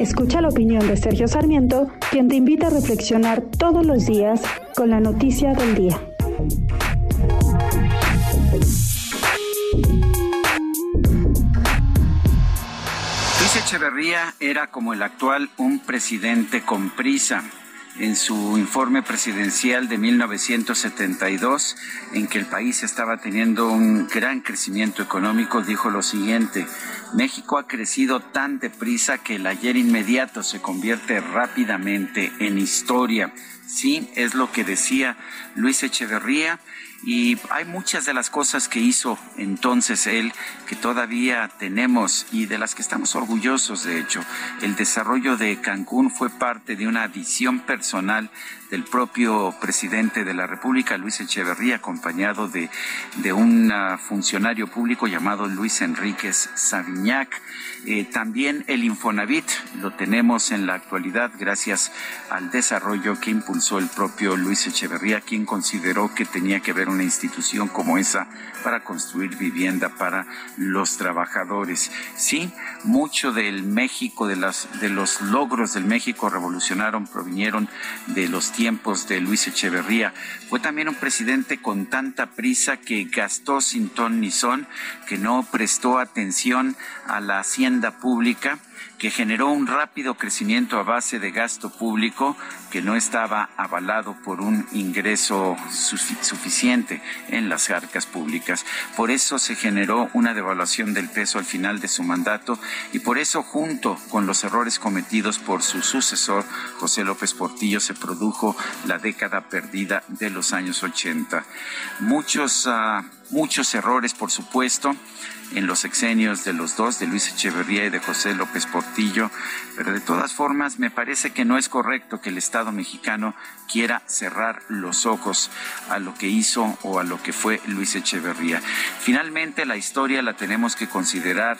Escucha la opinión de Sergio Sarmiento, quien te invita a reflexionar todos los días con la noticia del día. Luis Echeverría era como el actual un presidente con prisa. En su informe presidencial de 1972, en que el país estaba teniendo un gran crecimiento económico, dijo lo siguiente, México ha crecido tan deprisa que el ayer inmediato se convierte rápidamente en historia. Sí, es lo que decía Luis Echeverría y hay muchas de las cosas que hizo entonces él que todavía tenemos y de las que estamos orgullosos, de hecho. El desarrollo de Cancún fue parte de una visión personal del propio presidente de la República, Luis Echeverría, acompañado de, de un ah, funcionario público llamado Luis Enríquez Saviñac. Eh, también el Infonavit lo tenemos en la actualidad gracias al desarrollo que impulsó el propio Luis Echeverría, quien consideró que tenía que haber una institución como esa para construir vivienda para los trabajadores. Sí, mucho del México, de, las, de los logros del México revolucionaron, provinieron de los tiempos de Luis Echeverría. Fue también un presidente con tanta prisa que gastó sin ton ni son, que no prestó atención a la hacienda pública que generó un rápido crecimiento a base de gasto público que no estaba avalado por un ingreso suficiente en las arcas públicas. Por eso se generó una devaluación del peso al final de su mandato y por eso junto con los errores cometidos por su sucesor, José López Portillo, se produjo la década perdida de los años 80. Muchos, uh, muchos errores, por supuesto en los exenios de los dos, de Luis Echeverría y de José López Portillo, pero de todas formas me parece que no es correcto que el Estado mexicano quiera cerrar los ojos a lo que hizo o a lo que fue Luis Echeverría. Finalmente la historia la tenemos que considerar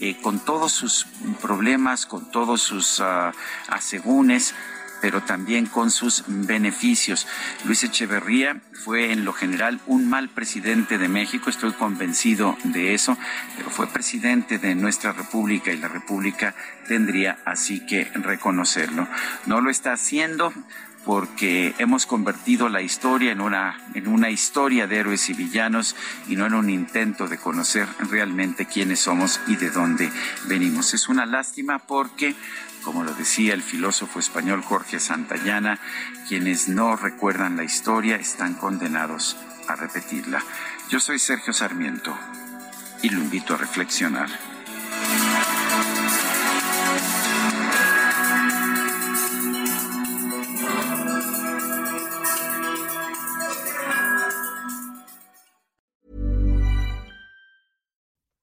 eh, con todos sus problemas, con todos sus uh, asegúnes, pero también con sus beneficios. Luis Echeverría fue en lo general un mal presidente de México, estoy convencido de eso, pero fue presidente de nuestra República y la República tendría así que reconocerlo. No lo está haciendo porque hemos convertido la historia en una, en una historia de héroes y villanos y no en un intento de conocer realmente quiénes somos y de dónde venimos. Es una lástima porque como lo decía el filósofo español Jorge Santayana, quienes no recuerdan la historia están condenados a repetirla. Yo soy Sergio Sarmiento y lo invito a reflexionar.